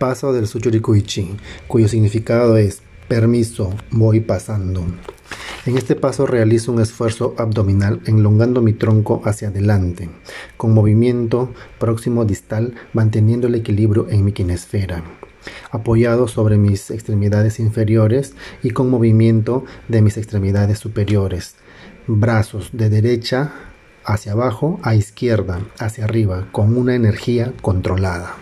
Paso del Suchurikuichi, cuyo significado es permiso, voy pasando. En este paso realizo un esfuerzo abdominal enlongando mi tronco hacia adelante, con movimiento próximo distal manteniendo el equilibrio en mi quinesfera, apoyado sobre mis extremidades inferiores y con movimiento de mis extremidades superiores, brazos de derecha hacia abajo a izquierda, hacia arriba, con una energía controlada.